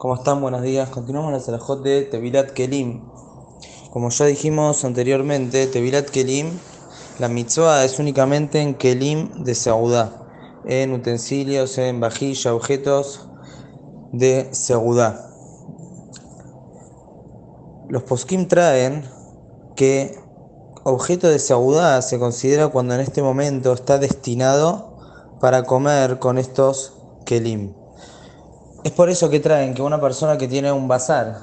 ¿Cómo están? Buenos días. Continuamos la Salahot de Tevilat Kelim. Como ya dijimos anteriormente, Tevilat Kelim, la mitzvah es únicamente en Kelim de Seudá, en utensilios, en vajilla, objetos de Seudá. Los poskim traen que objeto de Seudá se considera cuando en este momento está destinado para comer con estos Kelim. Es por eso que traen que una persona que tiene un bazar,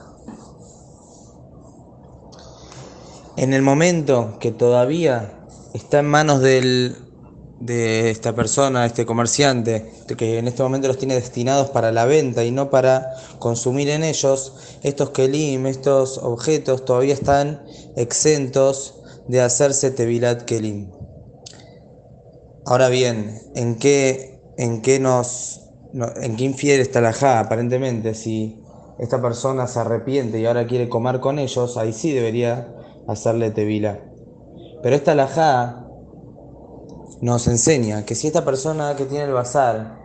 en el momento que todavía está en manos del, de esta persona, este comerciante, que en este momento los tiene destinados para la venta y no para consumir en ellos, estos kelim, estos objetos todavía están exentos de hacerse tevilat kelim. Ahora bien, ¿en qué, en qué nos ¿en qué infiere esta alajá? Aparentemente, si esta persona se arrepiente y ahora quiere comer con ellos, ahí sí debería hacerle tevila. Pero esta alajá nos enseña que si esta persona que tiene el bazar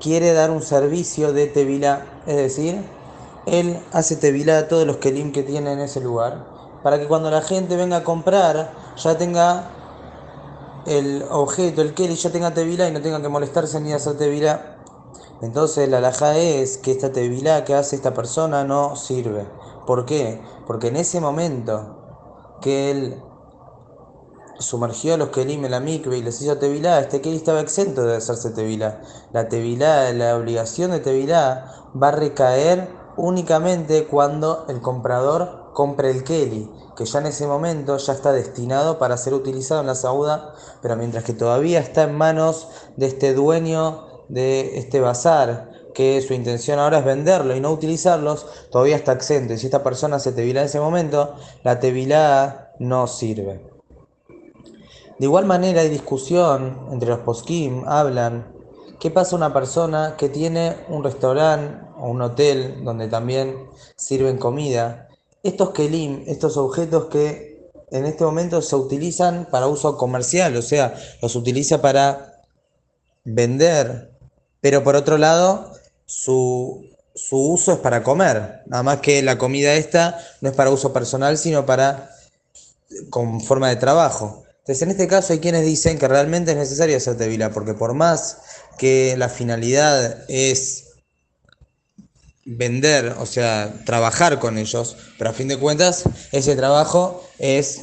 quiere dar un servicio de tevila, es decir, él hace tevila a todos los kelim que tiene en ese lugar, para que cuando la gente venga a comprar ya tenga el objeto, el Kelly, ya tenga tevila y no tenga que molestarse ni hacer tevila. Entonces la alhaja es que esta tevila que hace esta persona no sirve. ¿Por qué? Porque en ese momento que él sumergió a los Kelim en la mikve y les hizo tevilá, este Kelly estaba exento de hacerse tevilá. La tevilá, la obligación de tevilá va a recaer únicamente cuando el comprador compre el Kelly que ya en ese momento ya está destinado para ser utilizado en la sauda, pero mientras que todavía está en manos de este dueño de este bazar, que su intención ahora es venderlo y no utilizarlos, todavía está exento. Y si esta persona se tevilá en ese momento, la tevilá no sirve. De igual manera hay discusión entre los poskim, hablan, ¿qué pasa una persona que tiene un restaurante o un hotel donde también sirven comida? Estos kelim, estos objetos que en este momento se utilizan para uso comercial, o sea, los utiliza para vender, pero por otro lado, su, uso es para comer, nada más que la comida esta no es para uso personal, sino para con forma de trabajo. Entonces, en este caso hay quienes dicen que realmente es necesario hacer tevila, porque por más que la finalidad es vender, o sea, trabajar con ellos, pero a fin de cuentas ese trabajo es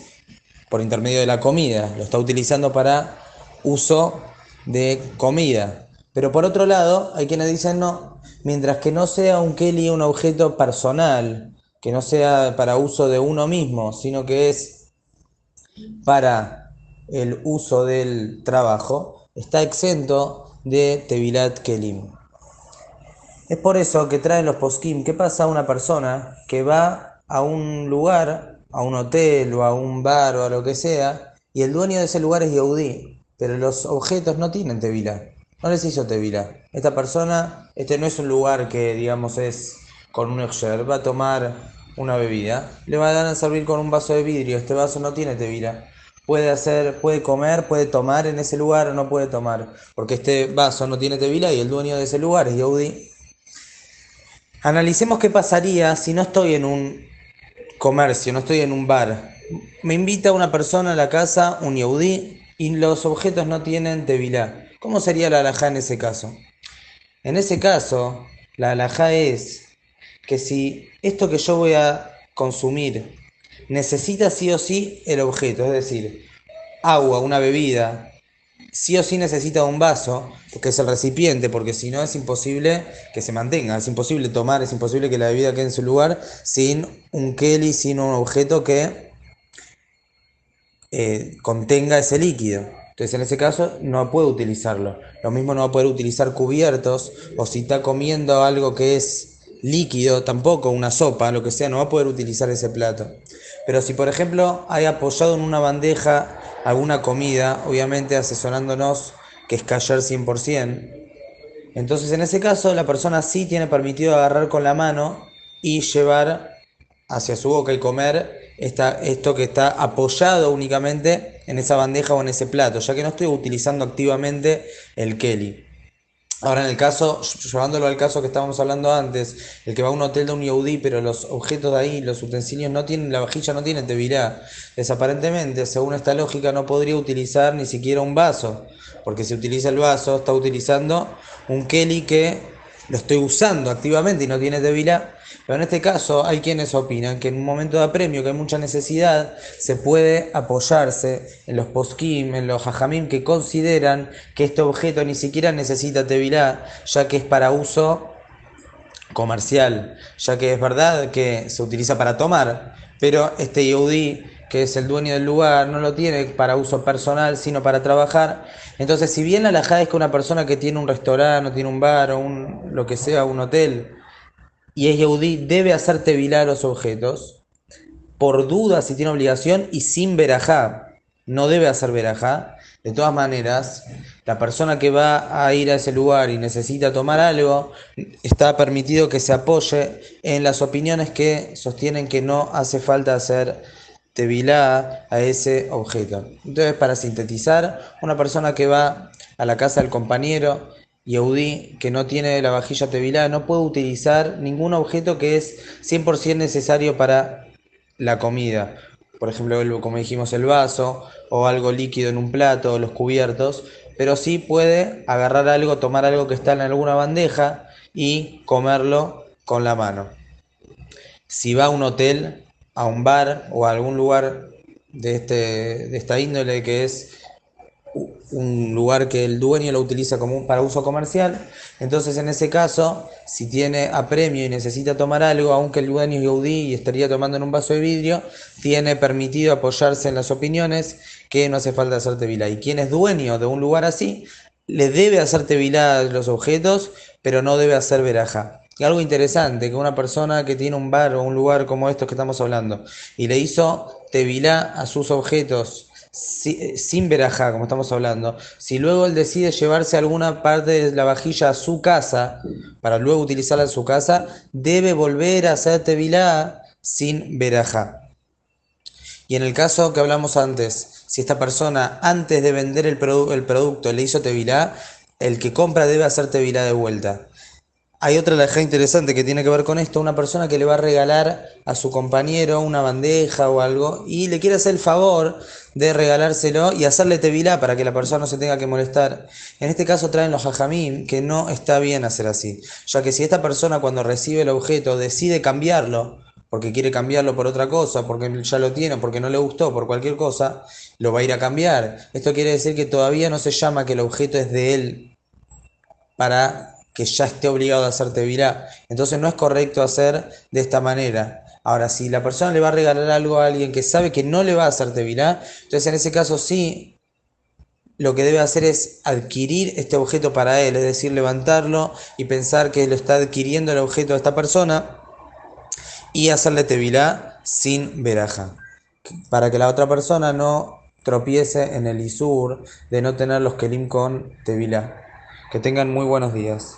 por intermedio de la comida, lo está utilizando para uso de comida. Pero por otro lado, hay quienes dicen no, mientras que no sea un Kelly un objeto personal, que no sea para uso de uno mismo, sino que es para el uso del trabajo, está exento de Tevilat Kelim. Es por eso que traen los poskim. ¿Qué pasa a una persona que va a un lugar, a un hotel o a un bar o a lo que sea, y el dueño de ese lugar es Yehudi, pero los objetos no tienen tevila? No les hizo tevila. Esta persona, este no es un lugar que, digamos, es con un exer, va a tomar una bebida, le va a dar servir con un vaso de vidrio. Este vaso no tiene tevila puede hacer, puede comer, puede tomar en ese lugar o no puede tomar, porque este vaso no tiene tevila y el dueño de ese lugar es Yehudi. Analicemos qué pasaría si no estoy en un comercio, no estoy en un bar. Me invita una persona a la casa, un yaudí, y los objetos no tienen tevilá. ¿Cómo sería la alajá en ese caso? En ese caso, la alajá es que si esto que yo voy a consumir necesita sí o sí el objeto, es decir, agua, una bebida, sí o sí necesita un vaso, que es el recipiente, porque si no es imposible que se mantenga, es imposible tomar, es imposible que la bebida quede en su lugar sin un Kelly, sin un objeto que eh, contenga ese líquido. Entonces en ese caso no puede utilizarlo. Lo mismo no va a poder utilizar cubiertos o si está comiendo algo que es líquido, tampoco una sopa, lo que sea, no va a poder utilizar ese plato. Pero si por ejemplo hay apoyado en una bandeja alguna comida, obviamente asesorándonos que es callar 100%. Entonces, en ese caso, la persona sí tiene permitido agarrar con la mano y llevar hacia su boca y comer esta, esto que está apoyado únicamente en esa bandeja o en ese plato, ya que no estoy utilizando activamente el Kelly. Ahora en el caso, llevándolo al caso que estábamos hablando antes, el que va a un hotel de un Yehudi, pero los objetos de ahí, los utensilios no tienen, la vajilla no tiene tevilá. Desaparentemente, según esta lógica, no podría utilizar ni siquiera un vaso, porque si utiliza el vaso, está utilizando un Kelly que lo estoy usando activamente y no tiene tevilá. Pero en este caso hay quienes opinan que en un momento de apremio, que hay mucha necesidad, se puede apoyarse en los poskim, en los hajamim que consideran que este objeto ni siquiera necesita tevilá, ya que es para uso comercial, ya que es verdad que se utiliza para tomar, pero este Yehudi, que es el dueño del lugar, no lo tiene para uso personal, sino para trabajar. Entonces, si bien la es que una persona que tiene un restaurante, o tiene un bar, o un, lo que sea, un hotel, y es Yehudi, debe hacer tevilar los objetos, por duda si tiene obligación y sin verajá. No debe hacer verajá. De todas maneras, la persona que va a ir a ese lugar y necesita tomar algo, está permitido que se apoye en las opiniones que sostienen que no hace falta hacer tevilá a ese objeto. Entonces, para sintetizar, una persona que va a la casa del compañero Yehudi que no tiene la vajilla tevilá no puede utilizar ningún objeto que es 100% necesario para la comida. Por ejemplo, como dijimos, el vaso o algo líquido en un plato, los cubiertos, pero sí puede agarrar algo, tomar algo que está en alguna bandeja y comerlo con la mano. Si va a un hotel, a un bar o a algún lugar de, este, de esta índole que es un lugar que el dueño lo utiliza como para uso comercial. Entonces, en ese caso, si tiene apremio y necesita tomar algo, aunque el dueño es Yehudi y estaría tomando en un vaso de vidrio, tiene permitido apoyarse en las opiniones que no hace falta hacer tevilá. Y quien es dueño de un lugar así, le debe hacer tevilá los objetos, pero no debe hacer veraja. Y algo interesante, que una persona que tiene un bar o un lugar como estos que estamos hablando, y le hizo tevilá a sus objetos, eh, sin verajá, como estamos hablando, si luego él decide llevarse alguna parte de la vajilla a su casa, para luego utilizarla en su casa, debe volver a hacer tevilá sin verajá. Y en el caso que hablamos antes, si esta persona antes de vender el, el producto le hizo tevilá, el que compra debe hacer tevilá de vuelta. Hay otra laja interesante que tiene que ver con esto, una persona que le va a regalar a su compañero una bandeja o algo y le quiere hacer el favor de regalárselo y hacerle tevilá para que la persona no se tenga que molestar. En este caso traen los hajamim que no está bien hacer así, ya que si esta persona cuando recibe el objeto decide cambiarlo, porque quiere cambiarlo por otra cosa, porque ya lo tiene, porque no le gustó, por cualquier cosa, lo va a ir a cambiar. Esto quiere decir que todavía no se llama que el objeto es de él para que ya esté obligado a hacerte virá. Entonces no es correcto hacer de esta manera. Ahora, si la persona le va a regalar algo a alguien que sabe que no le va a hacerte virá, entonces en ese caso sí, lo que debe hacer es adquirir este objeto para él, es decir, levantarlo y pensar que lo está adquiriendo el objeto de esta persona y hacerle tevilá sin veraja, para que la otra persona no tropiece en el isur de no tener los kelim con tevilá. Que tengan muy buenos días.